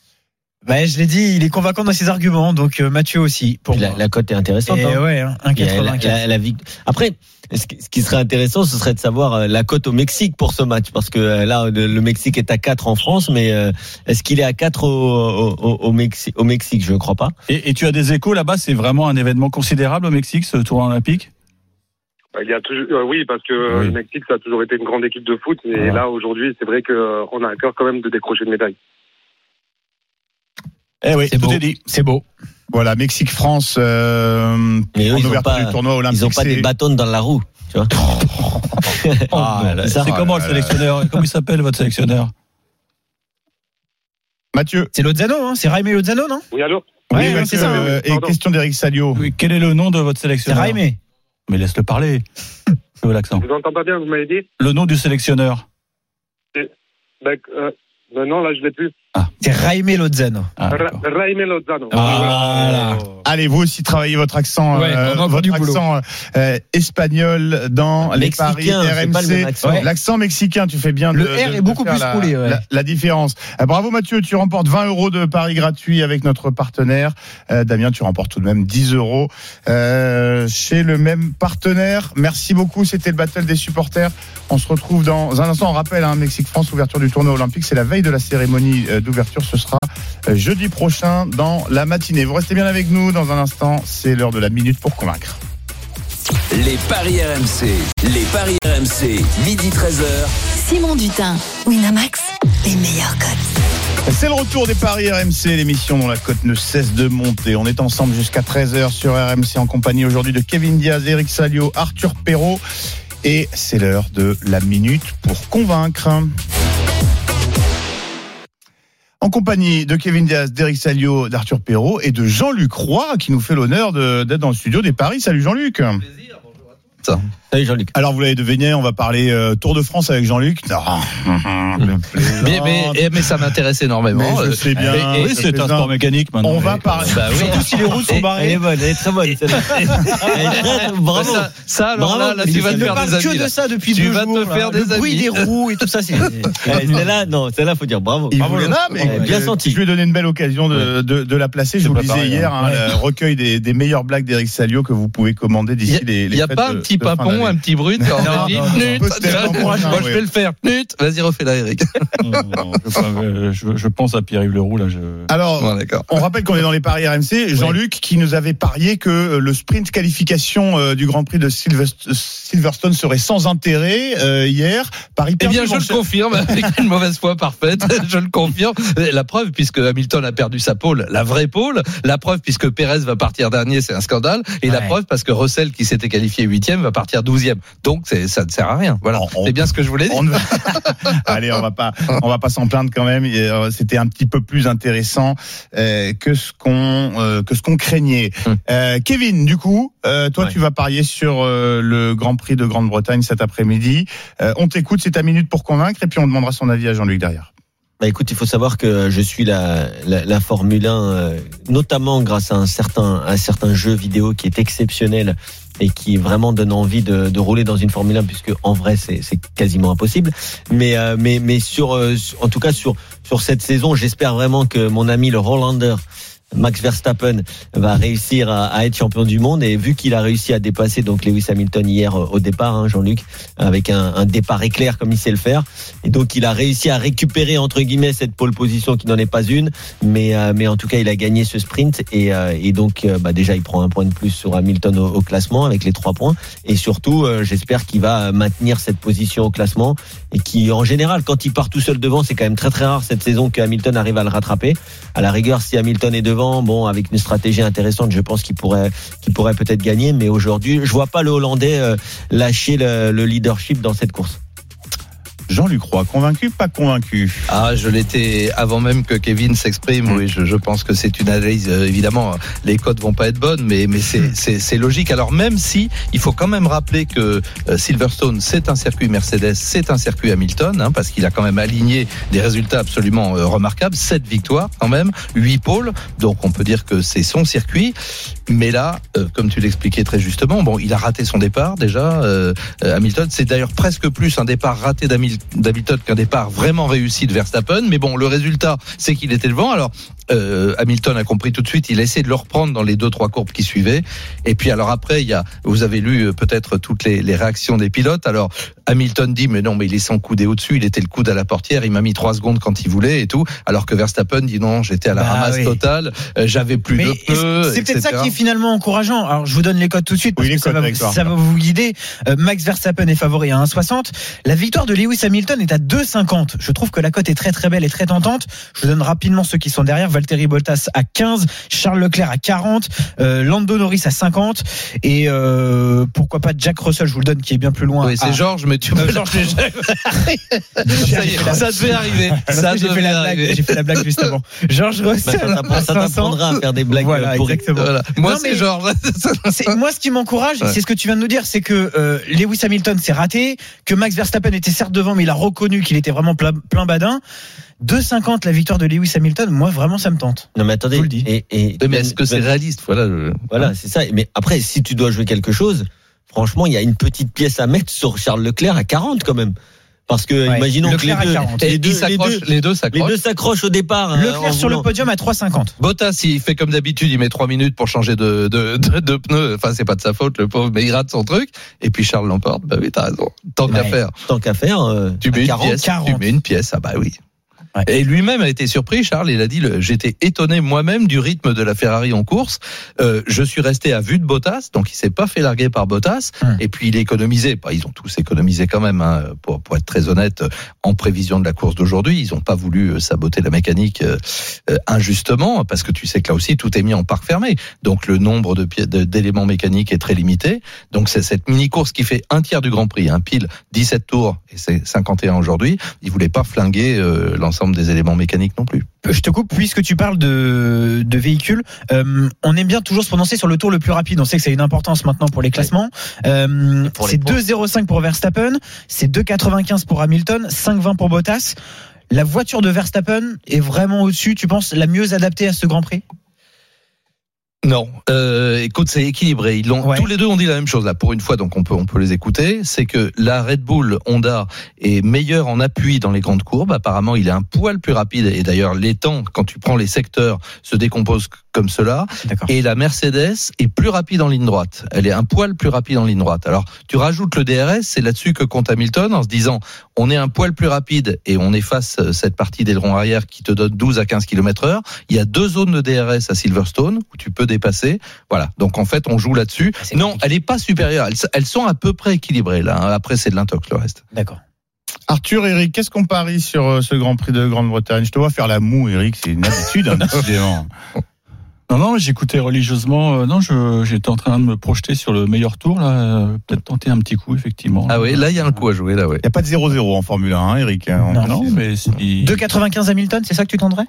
vois. Bah, je l'ai dit, il est convaincant dans ses arguments, donc euh, Mathieu aussi. Pour La, moi. la cote est intéressante. Et hein. ouais, hein, Il y a la- 1,84. la- la Après, ce qui ce qui serait intéressant, ce serait de savoir euh, la cote au Mexique pour ce match, parce que euh, là, le le Mexique est à 4 en France, mais euh, est-ce qu'il est à 4 au, au, au, au Mexique, au Mexique? Je ne crois pas. Et, et tu as des échos là-bas, c'est vraiment un événement considérable au Mexique, ce tournoi olympique? Bah, Il y a toujours, euh, oui, parce que euh, Oui. le Mexique, ça a toujours été une grande équipe de foot. Et Voilà. là, aujourd'hui, c'est vrai qu'on a à cœur quand même de décrocher une médaille. Eh oui, C'est tout beau. est dit. C'est beau. Voilà, Mexique-France euh, Mais eux, en ils n'ont ouverture pas, du tournoi olympique. ils ont pas c'est- des bâtons dans la roue. Tu vois Ah, c'est c'est comment le là, sélectionneur Comment il s'appelle votre sélectionneur Mathieu C'est Lozano, hein, c'est Jaime Lozano, non Oui, allô Oui, Ouais, Mathieu, c'est ça. euh, et question d'Eric Salio. Oui, Quel est le nom de votre C'est sélectionneur Jaime. Mais laisse-le parler. Je veux l'accent. Je vous entends pas bien, vous m'avez dit Le nom du sélectionneur. bah, euh, bah non, là, je l'ai plus. C'est Jaime Lozano. Ah. Raime Lozano. Voilà. Allez, vous aussi travaillez votre accent, Ouais, euh, votre accent euh, espagnol dans les paris RMC. Ouais. L'accent mexicain, tu fais bien. Le de- R de- est beaucoup plus la, roulé, ouais. La, la différence. Euh, bravo Mathieu, tu remportes 20 euros de paris gratuits avec notre partenaire. Euh, Damien, tu remportes tout de même 10 euros euh, chez le même partenaire. Merci beaucoup. C'était le battle des supporters. On se retrouve dans un instant. On rappelle, hein, Mexique-France, ouverture du tournoi olympique. C'est la veille de la cérémonie euh, d'ouverture. Ce sera euh, jeudi prochain dans la matinée. Vous restez bien avec nous. Dans un instant, c'est l'heure de la minute pour convaincre. Les paris RMC. Les paris RMC. Midi 13h. Simon Dutin, Winamax, les meilleurs codes. C'est le retour des paris RMC, l'émission dont la cote ne cesse de monter. On est ensemble jusqu'à 13h sur RMC en compagnie aujourd'hui de Kevin Diaz, Eric Salio, Arthur Perrault. Et c'est l'heure de la minute pour convaincre. En compagnie de Kevin Diaz, d'Eric Salio, d'Arthur Perrault et de Jean-Luc Roy qui nous fait l'honneur d'être dans le studio des paris. Salut Jean-Luc. Salut Jean-Luc. Alors vous l'avez deviné, on va parler euh, Tour de France avec Jean-Luc. Non. Mais, mais, eh, mais ça m'intéresse énormément. Mais je Euh, sais bien. et- et- Oui, c'est un sport mécanique maintenant. On va parler. Bah oui. Surtout si les routes sont Elle est barrées. bonne, elle est très bonne. celle-là. Elle est très- Bravo. Ça, ça, alors Bravo. là, là, tu vas Il te ne faire parle des amis. que de ça depuis Tu deux vas te faire des le bruit amis. des roues et tout ça, c'est. Eh, Celle-là, non, celle-là, faut dire bravo. Il Bravo, mais Ouais, bien euh, senti. Je lui ai donné une belle occasion de, la placer. Je vous le disais préparé, hier, hein, le recueil des, meilleures blagues d'Eric Salio que vous pouvez commander Il d'ici les, les n'y a fêtes pas petit d'année. un petit brut Non, dit, non, non, Moi, je vais le faire. Nut. Vas-y, refais-la, Eric. Je, euh, je- pense à Pierre-Yves Leroux là. Je... Alors, on rappelle qu'on est dans les paris RMC. Jean-Luc qui nous avait parié que euh, le sprint qualification euh, du Grand Prix de Silverstone serait sans intérêt euh, hier. Paris Eh bien, je le confirme avec une mauvaise foi parfaite. Je le confirme. La preuve, puisque Hamilton a perdu sa pole, la vraie pole. La preuve, puisque Pérez va partir dernier, c'est un scandale. Et la preuve, parce que Russell, qui s'était qualifié huitième, va partir douzième. Donc, c'est- ça ne sert à rien. Voilà. C'est bien ce que je voulais dire. On ne- Allez, on va pas, on va pas s'en plaindre quand même. Euh, C'était un petit peu plus intéressant euh, que ce qu'on euh, que ce qu'on craignait. Hum. Euh, Kevin, du coup, euh, toi, Ouais. tu vas parier sur euh, le Grand Prix de Grande-Bretagne cet après-midi. Euh, on t'écoute, c'est ta minute pour convaincre, et puis on demandera son avis à Jean-Luc derrière. Bah écoute, il faut savoir que je suis la, la, la Formule 1, euh, notamment grâce à un certain, un certain jeu vidéo qui est exceptionnel et qui vraiment donne envie de, de rouler dans une Formule 1, puisque en vrai c'est quasiment impossible. Mais euh, mais mais sur, euh, en tout cas sur sur cette saison, j'espère vraiment que mon ami le Rollander Max Verstappen va réussir à, être champion du monde. Et vu qu'il a réussi à dépasser donc Lewis Hamilton hier euh, au départ, hein, Jean-Luc, avec un, départ éclair comme il sait le faire, et donc il a réussi à récupérer entre guillemets cette pole position qui n'en est pas une, mais euh, mais en tout cas il a gagné ce sprint. Et, euh, donc bah, déjà il prend un point de plus sur Hamilton au, classement avec les trois points. Et surtout j'espère qu'il va maintenir cette position au classement et qui en général quand il part tout seul devant c'est quand même très très rare cette saison que Hamilton arrive à le rattraper. À la rigueur si Hamilton est devant, bon avec une stratégie intéressante je pense qu'il pourrait qu'il pourrait peut-être gagner, mais aujourd'hui je vois pas le Hollandais euh, lâcher le, le leadership dans cette course. Jean-Luc Roy, convaincu, pas convaincu? Ah, je l'étais avant même que Kevin s'exprime. Oui, je, je pense que c'est une analyse. euh, évidemment, les codes vont pas être bonnes, mais mais c'est c'est logique. Alors même si il faut quand même rappeler que euh, Silverstone c'est un circuit Mercedes, c'est un circuit Hamilton, hein, parce qu'il a quand même aligné des résultats absolument euh, remarquables. Sept victoires quand même, huit pôles. Donc on peut dire que c'est son circuit. Mais là, euh, comme tu l'expliquais très justement, bon, il a raté son départ déjà. euh, Hamilton, c'est d'ailleurs presque plus un départ raté d'Hamil- d'Hamilton qu'un départ vraiment réussi de Verstappen. Mais bon, le résultat, c'est qu'il était devant. Alors, euh, Hamilton a compris tout de suite. Il a essayé de le reprendre dans les deux trois courbes qui suivaient. Et puis alors après, il y a, vous avez lu euh, peut-être toutes les, les réactions des pilotes. Alors Hamilton dit mais non, mais il est sans coude au-dessus. Il était le coude à la portière. Il m'a mis trois secondes quand il voulait et tout. Alors que Verstappen dit non, j'étais à la Bah ramasse oui. totale. euh, J'avais plus Mais de pneus. c'est peut-être ça qui est finalement encourageant? Alors je vous donne les codes tout de suite parce Oui, que ça va, ça vous guider. Euh, Max Verstappen est favori à 1,60. La victoire de Lewis Hamilton est à 2,50. Je trouve que la cote est très très belle et très tentante. Je vous donne rapidement ceux qui sont derrière. Valtteri Bottas à 15, Charles Leclerc à 40, euh, Lando Norris à 50 et euh, pourquoi pas Jack Russell, je vous le donne qui est bien plus loin. Oui, c'est à- Georges, mais tu Euh, me Georges, ça, devait arriver. Ça J'ai fait devait la blague, arriver. j'ai fait la blague juste avant. George Bah, Russell ça t'apprend- à ça 500. t'apprendra à faire des blagues Voilà, pour. Moi, c'est mais- Georges. Moi, ce qui m'encourage, c'est ce que tu viens de nous dire, c'est que euh, Lewis Hamilton s'est raté, que Max Verstappen était certes devant, mais il a reconnu qu'il était vraiment plein, plein badin. 2,50 la victoire de Lewis Hamilton, moi vraiment ça me tente. Non mais attendez, Je vous le dis. et, et- Mais est-ce que c'est réaliste Voilà. Voilà, c'est ça. Mais après, si tu dois jouer quelque chose, franchement, il y a une petite pièce à mettre sur Charles Leclerc à 40 quand même. Parce que, Ouais. imaginons que les deux, 40. Et les deux, les s'accrochent, deux, les deux les s'accrochent. deux s'accrochent au départ. hein, Leclerc sur le podium à 3,50. Bottas, il fait comme d'habitude, il met trois minutes pour changer de, de, de, de pneus. Enfin, c'est pas de sa faute, le pauvre, mais il rate son truc. Et puis Charles l'emporte. Bah oui, t'as raison. Tant qu'à faire. Tant qu'à faire, euh, Tu mets à une 40, pièce. 40. Tu mets une pièce. Ah bah oui. Ouais. Et lui-même a été surpris, Charles. Il a dit J'étais étonné moi-même du rythme de la Ferrari en course. Euh, je suis resté à vue de Bottas, donc il s'est pas fait larguer par Bottas. Hum. Et puis il a économisé. Bah, ils ont tous économisé quand même, hein, pour, pour être très honnête, en prévision de la course d'aujourd'hui. Ils n'ont pas voulu euh, saboter la mécanique euh, injustement, parce que tu sais que là aussi tout est mis en parc fermé. Donc le nombre d'éléments mécaniques est très limité. Donc c'est cette mini course qui fait un tiers du Grand Prix, un pile 17 tours et c'est 51 aujourd'hui. Ils voulaient pas flinguer euh, l'ensemble des éléments mécaniques non plus. Je te coupe puisque tu parles de, de véhicules. Euh, on aime bien toujours se prononcer sur le tour le plus rapide. On sait que ça a une importance maintenant pour les classements. Euh, c'est points. 2,05 pour Verstappen, c'est 2,95 pour Hamilton, 5,20 pour Bottas. La voiture de Verstappen est vraiment au-dessus, tu penses, la mieux adaptée à ce Grand Prix? Non, euh, écoute, c'est équilibré. Ils l'ont Ouais. tous les deux ont dit la même chose là. Pour une fois, donc on peut on peut les écouter. C'est que la Red Bull Honda est meilleure en appui dans les grandes courbes. Apparemment, il est un poil plus rapide. Et d'ailleurs, les temps quand tu prends les secteurs se décomposent comme cela. Et la Mercedes est plus rapide en ligne droite. Elle est un poil plus rapide en ligne droite. Alors, tu rajoutes le DRS, c'est là-dessus que compte Hamilton en se disant, on est un poil plus rapide et on efface euh, cette partie d'aileron arrière qui te donne 12 à 15 km heure. Il y a deux zones de DRS à Silverstone où tu peux dépasser. Voilà. Donc, en fait, on joue là-dessus. C'est Non, compliqué. elle est pas supérieure. Elles, elles sont à peu près équilibrées, là. hein. Après, c'est de l'intox, le reste. D'accord. Arthur, Eric, qu'est-ce qu'on parie sur euh, ce Grand Prix de Grande-Bretagne? Je te vois faire la moue, Eric, c'est une habitude, hein, décidément. Non, non, j'écoutais religieusement. euh, non, je, j'étais en train de me projeter sur le meilleur tour, là. euh, peut-être tenter un petit coup, effectivement. Ah oui, là, il y a un coup à jouer, là, ouais. Il n'y a pas de 0-0 en Formule 1, hein, Eric. hein, on Non, mais si. 2,95 Hamilton, c'est ça que tu tendrais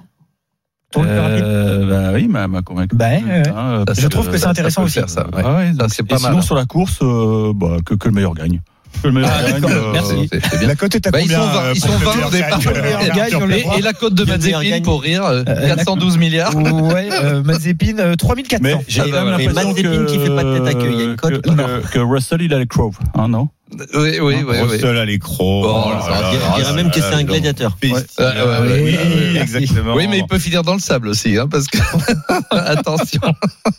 Tour le plus rapide Euh, bah oui, m'a, m'a convaincu. Bah, ouais, ouais. Hein, Ça, Je trouve que c'est ça intéressant aussi. faire ça, ouais. Ah ouais, Ça, donc, c'est et pas mal, Sinon, hein. sur la course, euh, bah, que, que le meilleur gagne. Ah, euh, merci. Bien. La cote est à Bah, ils combien sont 20, euh, ils sont le 20 au meilleur départ. gagne, le meilleur Gagne, gagne, on le Et, et la cote de Mazepin pour rire, euh, Euh, 412 milliards. Ouais, euh, Mazepin, euh, 3400. Mais j'ai Ah, bah, Mazepin que, qui fait pas de tête à queue, il y a une cote. que, que- que Russell, il a le Crove, hein, non? Oui, oui, oui. oui. Russell à l'écro. Oh, Oh dirais là même que c'est un là. gladiateur. Ouais, ouais, ouais, Oui, exactement. Oui, mais il peut finir dans le sable aussi, hein, parce que attention.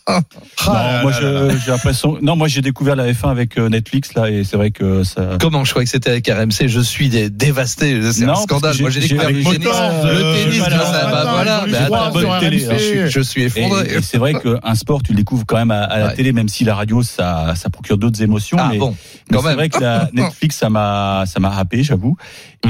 Ah Non, moi, j'ai l'impression. Non, moi, j'ai découvert la F1 avec euh, Netflix là, et c'est vrai que ça. Comment? Je croyais que c'était avec RMC Je suis dé- dévasté. C'est un scandale. Moi, j'ai découvert le tennis. Motors, Le euh, tennis, voilà, je, suis- effondré. et c'est vrai qu'un sport, tu le découvres quand même à, la télé, même si la radio, ça, ça procure d'autres émotions. Ah bon, quand même. Netflix, ça m'a, ça m'a happé, j'avoue.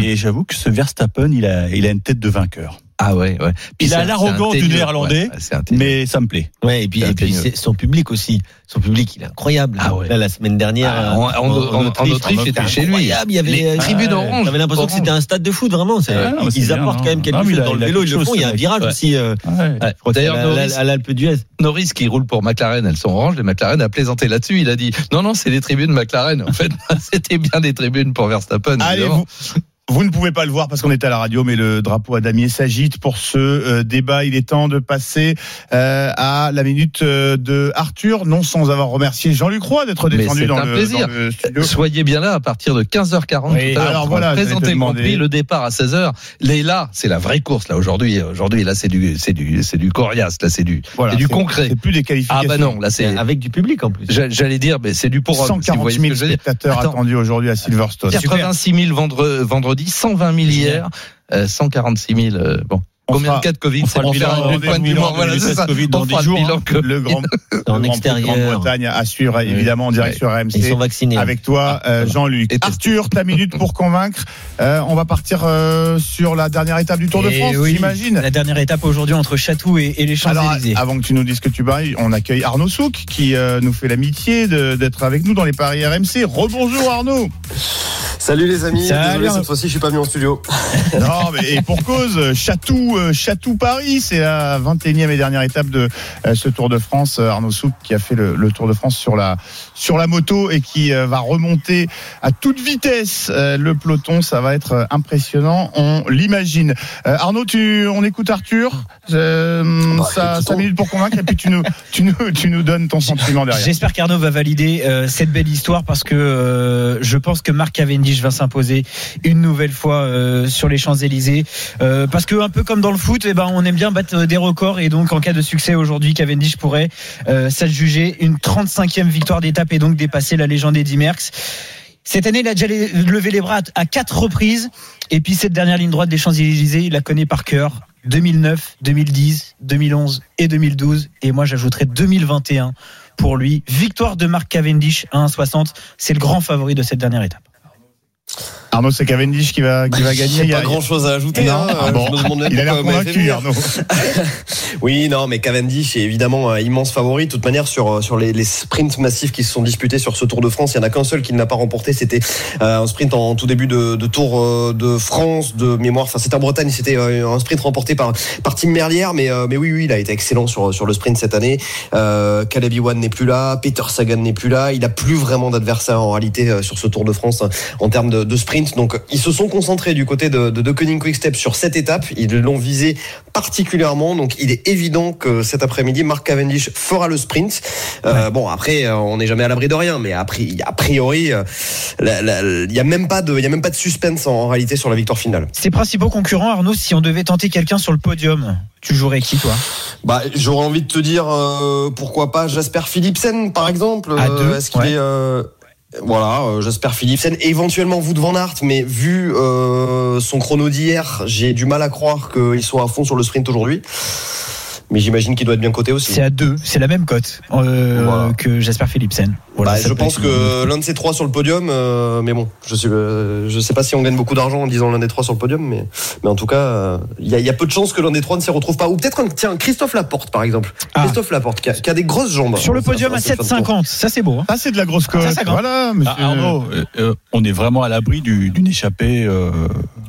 Et j'avoue que ce Verstappen, il a, il a une tête de vainqueur. Ah ouais, ouais. Puis Il a l'arrogance du. Néerlandais, Ouais. Mais ça me plaît. Ouais, et puis, C'est et puis son public aussi. Son public, il est incroyable. Ah ouais. Là, la semaine dernière, Ah, en- en- en- en Autriche, c'était chez lui. incroyable. Il y avait Les euh, tribunes oranges. J'avais l'impression que Orange. c'était un stade de foot, vraiment. C'est- Ah, ils apportent quand même quelque Non, chose dans le vélo. Ils le font. Il y a un virage aussi. euh, que D'ailleurs, à l'Alpe d'Huez. Norris qui roule pour McLaren, elles sont oranges, les McLaren a plaisanté là-dessus. Il a dit non, non, c'est les tribunes McLaren. En fait, c'était bien des tribunes pour Verstappen. Allez, vous, vous ne pouvez pas le voir parce qu'on est à la radio, mais le drapeau à damier s'agite pour ce euh, débat. Il est temps de passer euh, à la minute euh, de Arthur, non sans avoir remercié Jean-Luc Roy d'être descendu c'est dans un le, plaisir. dans le studio. Soyez bien là à partir de 15h40. Oui, tout à l'heure, voilà, présenter. Prix, le départ à 16h. Les là, c'est la vraie course là aujourd'hui. Aujourd'hui, là, c'est du, c'est du, c'est du coriace. Là, c'est du, Voilà, c'est du concret. C'est plus des Ah qualifications. bah non, là, c'est. Avec du public en plus. j'a- J'allais dire, mais c'est du pour homme. si vous 140 voyez 000 ce que je veux dire. spectateurs Attends. attendus aujourd'hui à Silverstone. 86 000 vendre- vendredi, 120 000 hier, euh, 146 000. euh, bon. Combien de cas de Covid on c'est le bilan. Voilà, des c'est tests ça. Covid dans On fera dix le jours, bilan que- Le grand, En le Grand Prix de extérieur. Grande-Bretagne à suivre évidemment en direct sur Ils RMC. sont vaccinés. Avec toi, euh, Jean-Luc. Arthur, ta minute pour convaincre. Euh, on va partir euh, sur la dernière étape du Tour de Et France, oui, j'imagine. La dernière étape aujourd'hui entre Château et, et les Champs-Élysées. avant que tu nous dises que tu bailles, on accueille Arnaud Souk qui euh, nous fait l'amitié d'être avec nous dans les paris RMC. Rebonjour Arnaud. Salut les amis, Salut, désolé cette fois-ci je suis pas venu en studio. Non, mais et pour cause, Chatou, euh, Chatou Paris, c'est la 21e et dernière étape de euh, ce Tour de France. Euh, Arnaud Souk qui a fait le Tour de France sur la sur la moto et qui euh, va remonter à toute vitesse euh, le peloton. Ça va être euh, impressionnant, on l'imagine. Arnaud, tu, on écoute Arthur. Euh, Bah, ça, écoutons. cinq minutes pour convaincre et puis tu nous, tu nous, tu nous donnes ton sentiment derrière. J'espère qu'Arnaud va valider euh, cette belle histoire parce que euh, je pense que Marc Cavendish va s'imposer une nouvelle fois sur les Champs-Élysées. Parce que un peu comme dans le foot, eh ben, on aime bien battre des records et donc en cas de succès aujourd'hui, Cavendish pourrait s'adjuger une 35e victoire d'étape et donc dépasser la légende Eddy Merckx. Cette année, il a déjà levé les bras à quatre reprises. Et puis cette dernière ligne droite des Champs-Élysées, il la connaît par cœur. 2009, 2010, 2011 et 2012. Et moi, j'ajouterai 2021 pour lui. Victoire de Marc Cavendish à 1,60. C'est le grand favori de cette dernière étape. Arnaud, c'est Cavendish qui va, qui va gagner. Il y a- pas grand chose à ajouter. Non, hein, euh, bon. Il a l'air convaincu. Arnaud. Oui, non, mais Cavendish est évidemment un immense favori. De toute manière, sur, sur les, les sprints massifs qui se sont disputés sur ce Tour de France, il n'y en a qu'un seul qui ne l'a pas remporté. C'était euh, un sprint en tout début de, de Tour euh, de France, de mémoire. Enfin, c'était en Bretagne. C'était euh, un sprint remporté par, par Tim Merlière. Mais, euh, mais oui, oui, il a été excellent sur, sur le sprint cette année. Euh, Caleb Ewan n'est plus là. Peter Sagan n'est plus là. Il a plus vraiment d'adversaire en réalité euh, sur ce Tour de France hein, en termes de, de sprint. Donc, ils se sont concentrés du côté de, de, de Koenig Quick-Step sur cette étape. Ils l'ont visé particulièrement. Donc, il est évident que cet après-midi, Mark Cavendish fera le sprint. Euh, Bon, après, euh, on n'est jamais à l'abri de rien, mais a pri- a priori, euh, la- la- il n'y a même pas de, il y a même pas de suspense en, en réalité sur la victoire finale. Ses principaux concurrents, Arnaud, si on devait tenter quelqu'un sur le podium, tu jouerais qui, toi? Bah, j'aurais envie de te dire, euh, pourquoi pas Jasper Philipsen, par exemple. À Euh, deux, Est-ce qu'il ouais. est euh, voilà, euh, Jasper Philipsen, éventuellement Wout van Aert, mais vu euh, son chrono d'hier, j'ai du mal à croire qu'il soit à fond sur le sprint aujourd'hui. Mais j'imagine qu'il doit être bien coté aussi. C'est à deux, c'est la même cote euh, Voilà. que Jasper Philipsen. Voilà, Bah, je pense être- que l'un de ces trois sur le podium, euh, mais bon, je sais, euh, je sais pas si on gagne beaucoup d'argent en disant l'un des trois sur le podium, mais, mais en tout cas, euh, il y, a, il y a peu de chances que l'un des trois ne s'y retrouve pas. Ou peut-être un, tiens, Christophe Laporte, par exemple. Ah. Christophe Laporte, qui a, qui a des grosses jambes. Sur le podium à c'est fun de tour. 7,50, ça c'est beau. hein. Ah, c'est de la grosse cote. Ça compte. Voilà, monsieur. Ah, Arnaud, euh, euh, on est vraiment à l'abri du- d'une échappée. euh,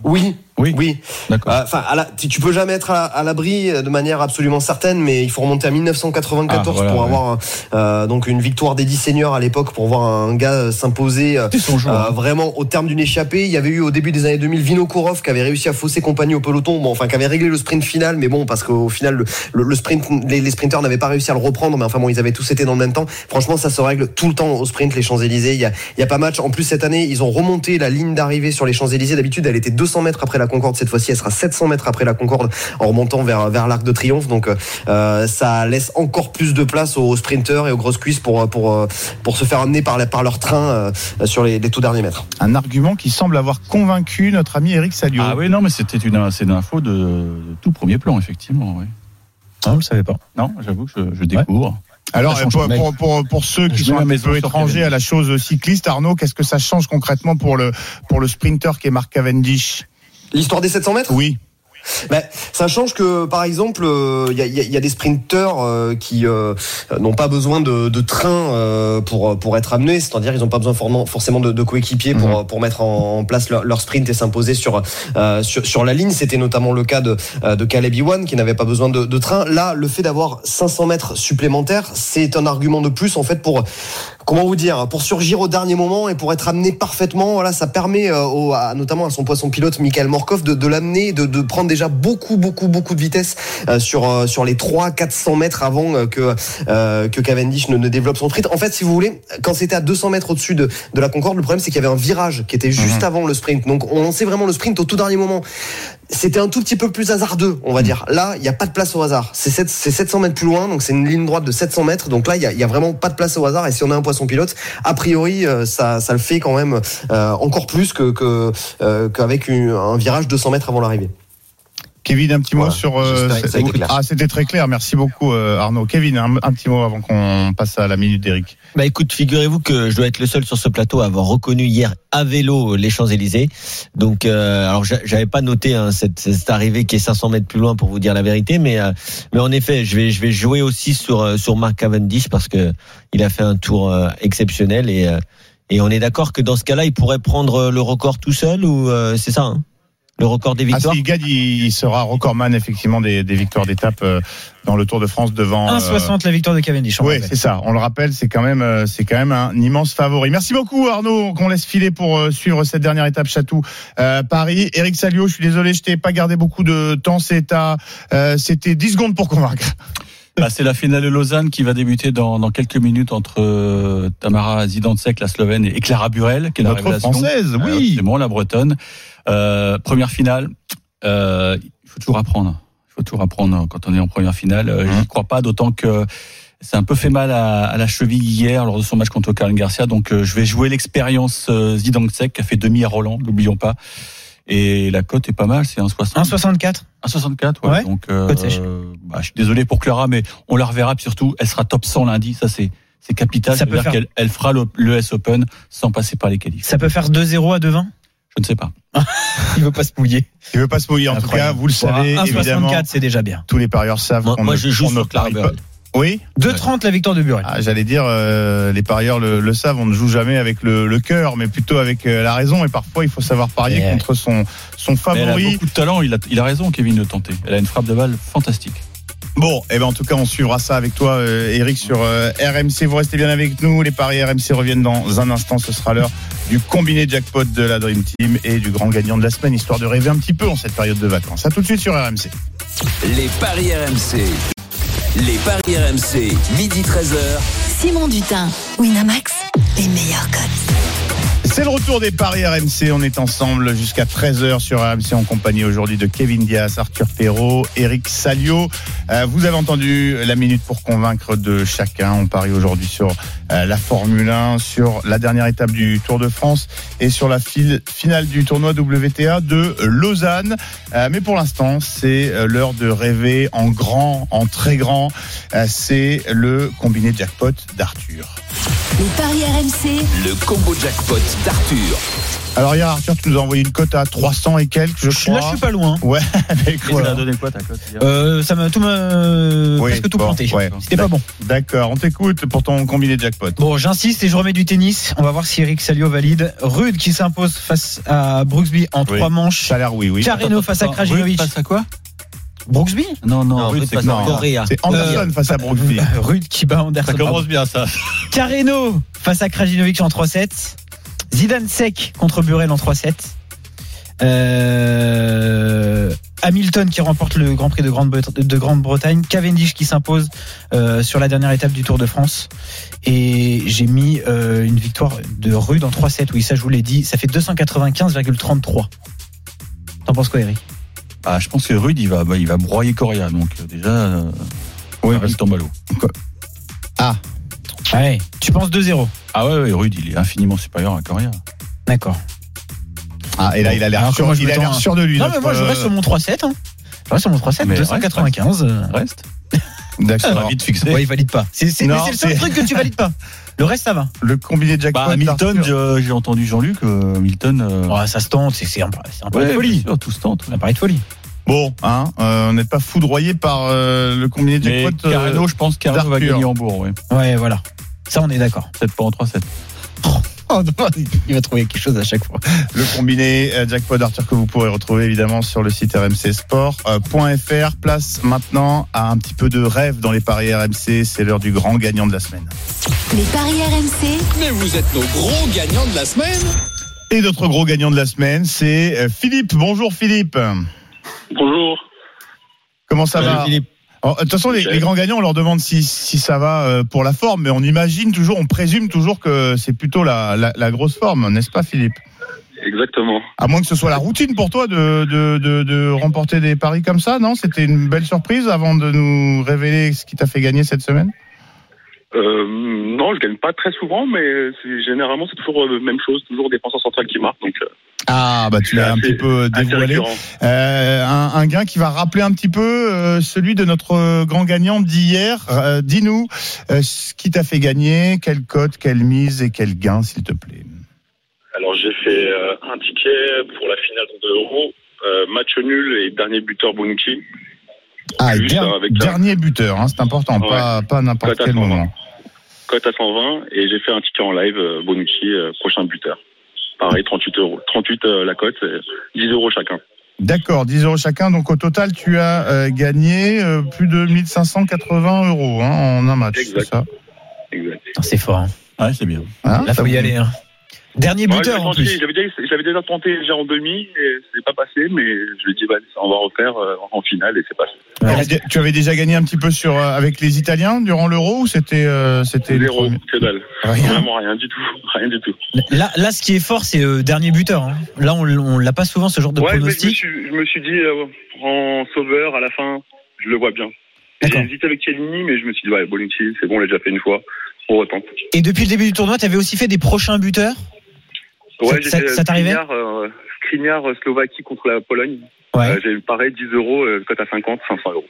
Oui, Oui, Oui. Euh, Enfin, la- tu tu peux jamais être à, à l'abri euh, de manière absolument certaine, mais il faut remonter à 1994 Ah, voilà, pour ouais. avoir euh, donc une victoire d'Eddie Senior à l'époque pour voir un gars euh, s'imposer. euh, euh, vraiment au terme d'une échappée. Il y avait eu au début des années 2000 Vinokourov qui avait réussi à fausser compagnie au peloton, bon, enfin qui avait réglé le sprint final, mais bon parce qu'au final le, le- le sprint, les, les sprinteurs n'avaient pas réussi à le reprendre, mais enfin bon ils avaient tous été dans le même temps. Franchement ça se règle tout le temps au sprint les Champs Élysées. Il y a, y a pas match. En plus cette année ils ont remonté la ligne d'arrivée sur les Champs Élysées. D'habitude elle était 200 mètres après la Concorde. Cette fois-ci elle sera 700 mètres après la Concorde en remontant vers vers l'Arc de Triomphe. Donc euh, ça laisse encore plus de place aux sprinteurs et aux grosses cuisses pour pour euh, pour se faire amener par la- par leur train euh, sur les, les tout derniers mètres. Un argument qui semble avoir convaincu notre ami Eric Salio. Ah oui, non, mais c'était une, c'est une info de, de tout premier plan, effectivement. Oui. Non, je le savais pas. Non, j'avoue que je, je découvre. Alors, pour, pour, pour, pour ceux qui Je sont un peu étrangers à la chose cycliste, Arnaud, qu'est-ce que ça change concrètement pour le, pour le sprinter qui est Marc Cavendish? L'histoire des 700 mètres? Oui. Ben, ça change que, par exemple, euh, il y, a, il y a- y a des sprinteurs euh, qui euh, n'ont pas besoin de, de train euh, pour pour être amenés, c'est-à-dire ils n'ont pas besoin forcément forcément de, de coéquipiers pour pour mettre en, en place leur, leur sprint et s'imposer sur, euh, sur sur la ligne. C'était notamment le cas de euh, de Caleb Iwan qui n'avait pas besoin de, de train. Là, le fait d'avoir 500 mètres supplémentaires, c'est un argument de plus en fait pour comment vous dire, pour surgir au dernier moment et pour être amené parfaitement. Voilà, ça permet euh, au- à- notamment à son poisson pilote Michael Morkov de, de l'amener, de, de prendre déjà beaucoup, beaucoup, beaucoup de vitesse euh, sur euh, sur les 3 400 mètres avant euh, que euh, que Cavendish ne, ne développe son sprint. En fait, si vous voulez, quand c'était à 200 mètres au-dessus de, de la Concorde, le problème c'est qu'il y avait un virage qui était juste avant le sprint. Donc on lançait vraiment le sprint au tout dernier moment. C'était un tout petit peu plus hasardeux, on va dire. Là, il n'y a pas de place au hasard. C'est sept- c'est 700 mètres plus loin, donc c'est une ligne droite de 700 mètres. Donc là, il y a, vraiment pas de place au hasard. Et si on a un poisson pilote, a priori, ça, ça le fait quand même euh, encore plus que que, euh, qu'avec un virage 200 mètres avant l'arrivée. Kevin, un petit mot sur. euh, ah, c'était très clair. Merci beaucoup, euh, Arnaud. Kevin, un, un petit mot avant qu'on passe à la minute d'Eric. Bah écoute, figurez-vous que je dois être le seul sur ce plateau à avoir reconnu hier à vélo les Champs-Élysées. Donc, euh, alors j'a- j'avais pas noté hein, cette, cette arrivée qui est 500 mètres plus loin pour vous dire la vérité, mais euh, mais en effet, je vais je vais jouer aussi sur euh, sur Mark Cavendish parce que il a fait un tour euh, exceptionnel et euh, et on est d'accord que dans ce cas-là, il pourrait prendre le record tout seul ou euh, c'est ça, hein? Le record des Ah, victoires. s'il gagne, il, il sera recordman effectivement des, des victoires d'étape euh, dans le Tour de France devant. euh, 1,60 la victoire de Cavendish. Oui, c'est ça. On le rappelle, c'est quand même, euh, c'est quand même un immense favori. Merci beaucoup Arnaud, qu'on laisse filer pour euh, suivre cette dernière étape Château euh, Paris. Eric Salio, je suis désolé, je t'ai pas gardé beaucoup de temps. C'est à, euh, c'était 10 secondes pour convaincre. Bah, c'est la finale de Lausanne qui va débuter dans, dans quelques minutes entre euh, Tamara Zidansek, la Slovène, et Clara Burel, qui est la Notre révélation. française, Euh, oui. c'est bon, la Bretonne. Euh, première finale. Euh, il faut toujours apprendre. Il faut toujours apprendre quand on est en première finale. Euh, Mmh. J'y crois pas, d'autant que c'est un peu fait mal à, à la cheville hier lors de son match contre Karen Garcia. Donc euh, je vais jouer l'expérience euh, Zidansek qui a fait demi à Roland, n'oublions pas. Et la cote est pas mal, c'est 1,60. 1,64. 1,64, ouais. Ouais, Donc, euh, cote sèche. bah, je suis désolé pour Clara, mais on la reverra. Puis surtout, elle sera top 100 lundi. Ça, c'est c'est capital. Ça Ça veut peut dire faire- qu'elle elle fera le, le S Open sans passer par les qualifs. Ça peut faire 2-0 à 2-20 Je ne sais pas. Il veut pas se mouiller. Il veut pas se mouiller. En tout cas, vous le savez, évidemment. 1,64 c'est déjà bien. Tous les parieurs savent Moi, qu'on moi, ne- je joue sur. Oui. 2,30 la victoire de Burel. Ah, J'allais dire, euh, les parieurs le, le savent, on ne joue jamais avec le, le cœur, mais plutôt avec euh, la raison. Et parfois, il faut savoir parier contre son, son Mais elle a favori. beaucoup de talent. Il a, il a raison, Kevin, de tenter. Elle a une frappe de balle fantastique. Bon, et ben en tout cas, on suivra ça avec toi, euh, Eric, sur euh, RMC. Vous restez bien avec nous. Les paris RMC reviennent dans un instant. Ce sera l'heure du combiné jackpot de la Dream Team et du grand gagnant de la semaine, histoire de rêver un petit peu en cette période de vacances. À tout de suite sur RMC. Les paris RMC. Les paris RMC, midi 13h. Simon Dutin, Winamax, les meilleurs codes. C'est le retour des paris RMC. On est ensemble jusqu'à 13h sur RMC en compagnie aujourd'hui de Kevin Diaz, Arthur Perrault, Eric Salio. Euh, vous avez entendu la minute pour convaincre de chacun. On parie aujourd'hui sur euh, la Formule 1, sur la dernière étape du Tour de France et sur la file- finale du tournoi WTA de Lausanne. Euh, mais pour l'instant, c'est l'heure de rêver en grand, en très grand. Euh, c'est le combiné jackpot d'Arthur. Les paris RMC, Le combo jackpot d'Arthur. Alors hier Arthur, tu nous as envoyé une cote à 300 et quelques, je Je- Là, crois. je suis pas loin. Ouais, tu donné quoi ta cote hier? Euh, ça m'a tout m'a Oui, presque tout bon, planté. ouais. C'était pas bon. D'accord, on t'écoute pour ton combiné jackpot. Bon, j'insiste et je remets du tennis. On va voir si Eric Salio valide. Rude qui s'impose face à Brooksby en Oui. trois manches. Ça a l'air oui, oui. Carreno face à Krajinovic. Rude face à quoi? Brooksby? Non, non, Non, Rude, face à. Correa. C'est Anderson face à Brooksby. Rude qui bat Anderson. Ça commence bien ça. Carreno face à Krajinovic en 3-7. Zidane sec contre Burel en 3-7. Euh, Hamilton qui remporte le Grand Prix de Grande-Bretagne. De Grande-Bretagne. Cavendish qui s'impose euh, sur la dernière étape du Tour de France. Et j'ai mis euh, une victoire de Rude en 3-7. Oui, ça je vous l'ai dit. Ça fait 295,33. T'en penses quoi, Eric? Ah, je pense que Rude, il va, bah, il va broyer Coria. Donc déjà, euh, Oui, ça reste en ballot. Ouais. Tu penses 2-0 Ah ouais, ouais, Rude, il est infiniment supérieur à Coria. D'accord. Ah, et là, il a l'air Alors sûr, je il a l'air tends- sûr de lui. Non, mais moi je reste sur mon 3-7. Hein. Je reste sur mon 3-7, Mais 295. euh, Reste. euh, D'accord. Ça va vite fixer. Ouais, il valide pas. C'est c'est- Non, mais c'est le seul c'est- truc que tu valides pas. Le reste, ça va. Le combiné jackpot. Bah, d'Arthur. je- j'ai entendu Jean-Luc, euh, Hamilton. euh, Oh, ça se tente, c'est c'est un, c'est un pari ouais, de folie. sûr, tout se tente. Un pari de folie. Bon, hein, euh, on n'est pas foudroyé par euh, le combiné Mais jackpot. euh, Carreno, je pense qu'Arnaud va d'Arthur. gagner en bourg, ouais. Ouais, voilà. Ça, on est d'accord. Peut-être pas en 3-7. Oh, non, il va trouver quelque chose à chaque fois. Le combiné euh, jackpot d'Arthur que vous pourrez retrouver évidemment sur le site rmcsport.fr. Place maintenant à un petit peu de rêve dans les paris RMC. C'est l'heure du grand gagnant de la semaine. Les paris RMC, Mais vous êtes nos gros gagnants de la semaine. Et notre gros gagnant de la semaine, c'est euh, Philippe. Bonjour Philippe. Bonjour. Comment ça Salut, va Philippe. Alors, De toute façon, les, les grands gagnants, on leur demande si, si ça va euh, pour la forme, mais on imagine toujours, on présume toujours que c'est plutôt la, la, la grosse forme, n'est-ce pas Philippe? Exactement. À moins que ce soit la routine pour toi de, de, de, de remporter des paris comme ça, non? C'était une belle surprise avant de nous révéler ce qui t'a fait gagner cette semaine? Euh, non, je gagne pas très souvent, mais généralement c'est toujours la même chose, toujours défenseur central qui marque, donc euh, Ah, bah tu l'as un petit peu dévoilé. Euh, un, un gain qui va rappeler un petit peu euh, celui de notre grand gagnant d'hier. Euh, Dis-nous euh, ce qui t'a fait gagner, quelle cote, quelle mise et quel gain, s'il te plaît. Alors j'ai fait euh, un ticket pour la finale de l'Euro, euh, match nul et dernier buteur Bonucci. Ah, Juste, der- avec un- dernier buteur, hein, c'est important, Ouais. pas, pas n'importe quel 120. moment. Cote à 120 et j'ai fait un ticket en live euh, Bonucci euh, prochain buteur. Pareil 38 euros, 38 euh, la cote, euh, 10 euros chacun. D'accord, 10 euros chacun. Donc au total, tu as euh, gagné euh, plus de 1580 euros hein, en un match, c'est ça? Exact. Putain, C'est fort. Hein. Ouais, c'est bien. Hein, Là, faut y vous- aller. Hein. Dernier Ouais, buteur j'avais en plus. J'avais déjà, j'avais déjà tenté déjà en demi et c'est pas passé, mais je lui ai dit bah, on va refaire euh, en finale et c'est passé. Tu avais dé- Tu avais déjà gagné un petit peu sur euh, avec les Italiens durant l'Euro ou c'était euh, c'était Zéro, que dalle. Rien. Vraiment rien du tout, rien du tout. Là, là, ce qui est fort, c'est euh, dernier buteur. hein. Là, on, on l'a pas souvent ce genre de ouais, mais je me pronostic. suis, je me suis dit euh, en sauveur à la fin, je le vois bien. J'ai hésité avec Chiellini, mais je me suis dit ouais, Bonucci, c'est bon, on l'a déjà fait une fois, on retente. Et depuis le début du tournoi, tu avais aussi fait des prochains buteurs? Ouais, Ça- ça- fait ça t'arrivait Skriniar, euh, euh, Slovaquie contre la Pologne. Ouais. Euh, j'ai eu pareil 10 euros, euh, cote à 50, 500 euros.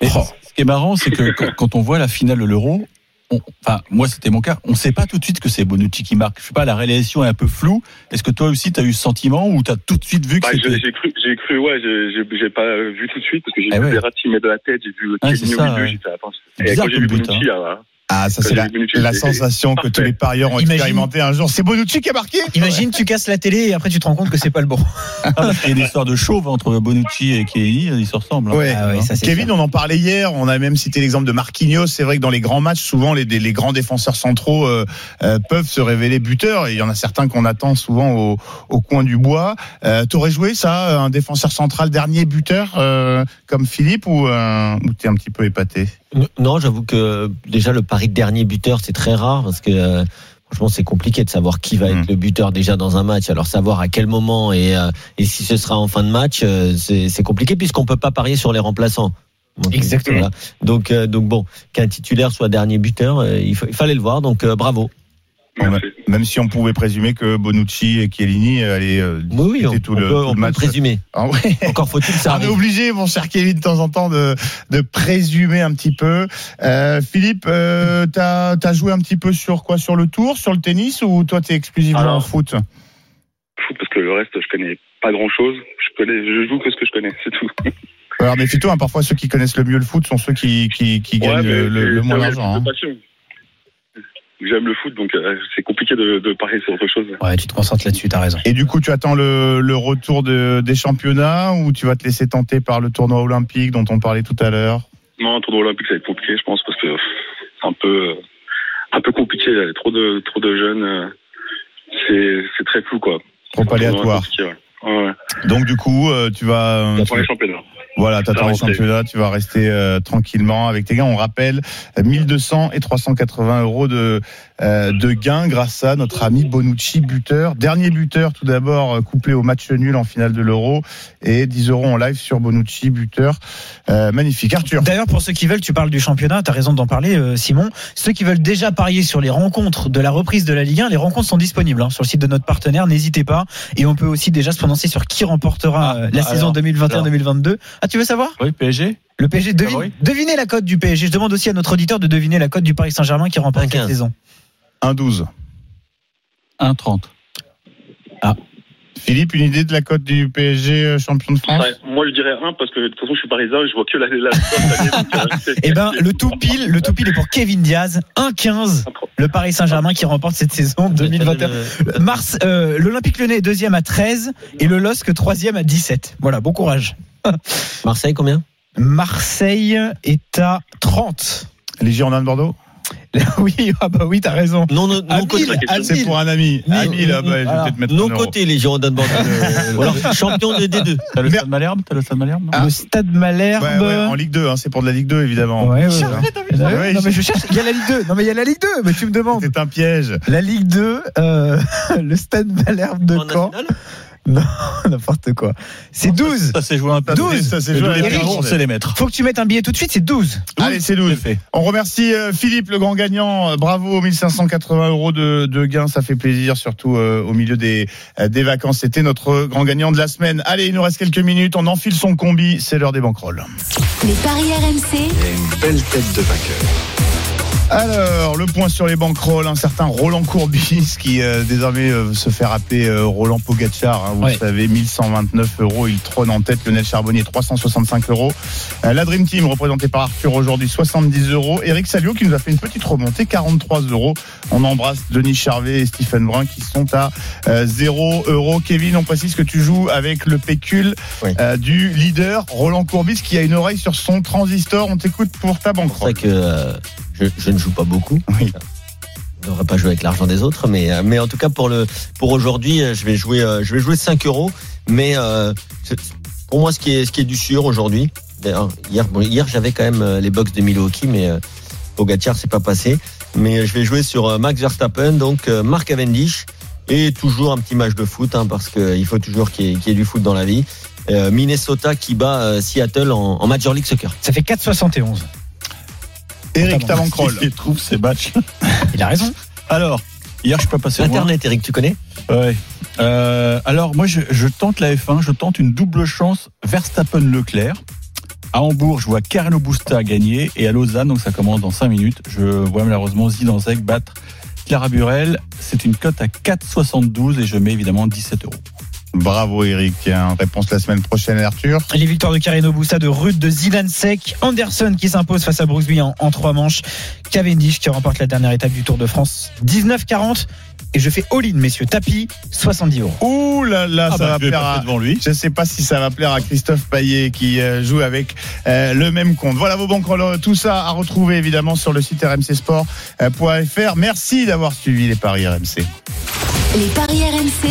Et Ce qui est marrant, c'est que quand, quand on voit la finale de l'Euro, on- enfin, moi c'était mon cas, on sait pas tout de suite que c'est Bonucci qui marque. Je sais pas, la réalisation est un peu floue. Est-ce que toi aussi tu as eu ce sentiment ou tu as tout de suite vu que Bah, c'était. j'ai j'ai cru, j'ai cru, ouais, j'ai- pas vu tout de suite parce que j'ai Eh vu ouais. Verratti mettre de la tête, j'ai vu Ah, au ça, milieu, fait attends. C'est Et bizarre quand j'ai vu but, Bonucci, ah, voilà. Ah, ça c'est la, sensation que parfait. tous les parieurs ont Imagine- expérimenté un jour. C'est Bonucci qui a marqué Imagine, tu casses la télé et après tu te rends compte que c'est pas le bon. Ah, qu'il y a une histoire de chauve entre Bonucci et Chiellini, ils se ressemblent. hein. Ouais. Ah ouais, ça, c'est Kevin, on en parlait hier. On a même cité l'exemple de Marquinhos. C'est vrai que dans les grands matchs, souvent les, les grands défenseurs centraux euh, euh, peuvent se révéler buteurs. Et il y en a certains qu'on attend souvent au, au coin du bois. Euh, T'aurais joué ça, un défenseur central dernier buteur euh, comme Philippe ou, euh, ou t'es un petit peu épaté? Non, j'avoue que déjà le pari de dernier buteur, c'est très rare parce que euh, franchement, c'est compliqué de savoir qui va Mm. être le buteur déjà dans un match. Alors savoir à quel moment et, euh, et si ce sera en fin de match, euh, c'est compliqué puisqu'on peut pas parier sur les remplaçants. Donc, Exactement. voilà. Donc, euh, donc bon, qu'un titulaire soit dernier buteur, euh, il, fa- il fallait le voir. Donc euh, bravo. Merci. Même si on pouvait présumer que Bonucci et Chiellini allaient euh, Oui, oui, on, tout on le, peut, tout on le peut match. présumer. Ah ouais. Encore faut-il que ça On est obligé, mon cher Kevin, de temps en temps, de, de présumer un petit peu. Euh, Philippe, euh, t'as as joué un petit peu sur quoi? Sur le tour, sur le tennis, ou toi t'es exclusivement Alors, en foot? foot parce que le reste, je connais pas grand chose. Je connais, je joue que ce que je connais, c'est tout. Alors méfie-toi, hein, parfois ceux qui connaissent le mieux le foot sont ceux qui, qui, qui Ouais, gagnent mais le, le- moins d'argent. hein. J'aime le foot, donc euh, c'est compliqué de, de parier sur autre chose. Ouais, tu te concentres là-dessus, t'as raison. Et du coup, tu attends le, le retour de, des championnats ou tu vas te laisser tenter par le tournoi olympique dont on parlait tout à l'heure? Non, un tournoi olympique, ça va être compliqué, je pense, parce que c'est un peu, euh, un peu compliqué. Il y a trop de, trop de jeunes. euh, C'est, c'est très flou, quoi. Trop aléatoire. ouais. Ouais. Donc du coup, euh, tu vas... euh, J'attends tu- les championnats. Voilà, t'attends les championnats, tu vas rester euh, tranquillement avec tes gains. On rappelle euh, 1200 et 380 euros de, euh, de gains grâce à notre ami Bonucci, buteur. Dernier buteur tout d'abord, euh, couplé au match nul en finale de l'Euro. Et 10 euros en live sur Bonucci, buteur. Euh, magnifique. Arthur. D'ailleurs, pour ceux qui veulent, tu parles du championnat, tu as raison d'en parler, euh, Simon. Ceux qui veulent déjà parier sur les rencontres de la reprise de la Ligue 1, les rencontres sont disponibles hein, sur le site de notre partenaire, n'hésitez pas. Et on peut aussi déjà se prononcer sur qui remportera euh, la alors, saison 2021-2022. Ah, tu veux savoir? Oui, PSG Le PSG, devine- Favori devinez la cote du PSG. Je demande aussi à notre auditeur de deviner la cote du Paris Saint-Germain qui remporte cette 1,15. saison. 1-12. 1,30. Philippe, une idée de la cote du PSG euh, champion de France? Ouais, moi, je dirais un parce que de toute façon, je suis parisien et je vois que la, la, Eh ben, le tout pile, le tout pile est pour Kevin Diaz, 1,15. Le Paris Saint-Germain qui remporte cette saison 2021. Mars, euh, l'Olympique Lyonnais est deuxième à 13 et le LOSC troisième à 17. Voilà, bon courage. Marseille, combien? Marseille est à 30. Les Girondins de Bordeaux? Oui, ah bah oui, t'as raison. Non, non, non côté. C'est pour un ami. Ami là, bah, je vais Voilà. peut-être mettre Non un euro. côté, les Girondins de Bordeaux. Ou alors champion de D2. T'as le stade Malherbe T'as le stade Malherbe non Ah. Le Stade Malherbe. Ouais, ouais, en Ligue 2, hein, c'est pour de la Ligue 2 évidemment. Ouais, ouais, Tiens, ouais. Ouais, ouais, non mais je cherche, il y a la Ligue 2. Non mais il y a la Ligue 2, mais tu me demandes. C'est un piège. La Ligue 2, euh, le Stade Malherbe de En Caen. Non, n'importe quoi. C'est 12. Ça s'est joué un peu. 12. Ça, c'est joué les on sait les mettre. Faut que tu mettes un billet tout de suite, c'est 12. Allez, c'est 12. C'est fait. On remercie euh, Philippe, le grand gagnant. Bravo, 1580 euros de, de gains, ça fait plaisir, surtout euh, au milieu des, euh, des vacances. C'était notre grand gagnant de la semaine. Allez, il nous reste quelques minutes. On enfile son combi. C'est l'heure des banquerolles. Les paris RMC, une belle tête de vainqueur. Alors, le point sur les banquerolles, un certain Roland Courbis qui euh, désormais euh, se fait rappeler euh, Roland Pogachar. hein, vous Ouais. le savez, 1129 euros. Il trône en tête. Lionel Charbonnier, 365 euros. Euh, la Dream Team, représentée par Arthur aujourd'hui, 70 euros. Eric Salio qui nous a fait une petite remontée, 43 euros. On embrasse Denis Charvet et Stephen Brun qui sont à euh, 0 euros. Kevin, on précise que tu joues avec le pécule Oui. euh, du leader Roland Courbis qui a une oreille sur son transistor. On t'écoute pour ta C'est ça banquerolle. que euh, je, je ne joue pas beaucoup. Oui. Je ne devrais pas jouer avec l'argent des autres, mais euh, mais en tout cas pour le pour aujourd'hui, euh, je vais jouer euh, je vais jouer 5 euros. Mais euh, pour moi, ce qui est ce qui est du sûr aujourd'hui. D'ailleurs, hier bon, hier j'avais quand même les box de Milwaukee, mais euh, Pogacar c'est pas passé. Mais je vais jouer sur Max Verstappen, donc euh, Mark Cavendish et toujours un petit match de foot hein, parce qu'il faut toujours qu'il y, ait- qu'il y ait du foot dans la vie. Euh, Minnesota qui bat euh, Seattle en, en Major League Soccer. Ça fait 4,71. Eric, ta banquerolle. Il trouve ces matchs. Il a raison. Alors, hier, je suis pas passé. Internet, Eric, tu connais? Ouais. Euh, alors moi je, je tente la F1, je tente une double chance Verstappen-Leclerc. À Hambourg, je vois Carlo Busta gagner et à Lausanne, donc ça commence dans 5 minutes, je vois malheureusement Zidanzek battre Clara Burel. C'est une cote à 4,72 et je mets évidemment 17 euros. Bravo Eric. Réponse la semaine prochaine Arthur. Les victoires de Carino Busta, de Ruth, de Zidane Sec, Anderson qui s'impose face à Brooksby en, en trois manches, Cavendish qui remporte la dernière étape du Tour de France, 19-40. Et je fais all-in, messieurs, tapis, 70 euros. Ouh là là, Ah ça bah, va plaire à... devant lui. Je ne sais pas si ça va plaire à Christophe Paillet qui euh, joue avec euh, le même compte. Voilà vos banques, tout ça à retrouver évidemment sur le site rmcsport.fr. Merci d'avoir suivi les paris RMC. les paris RMC.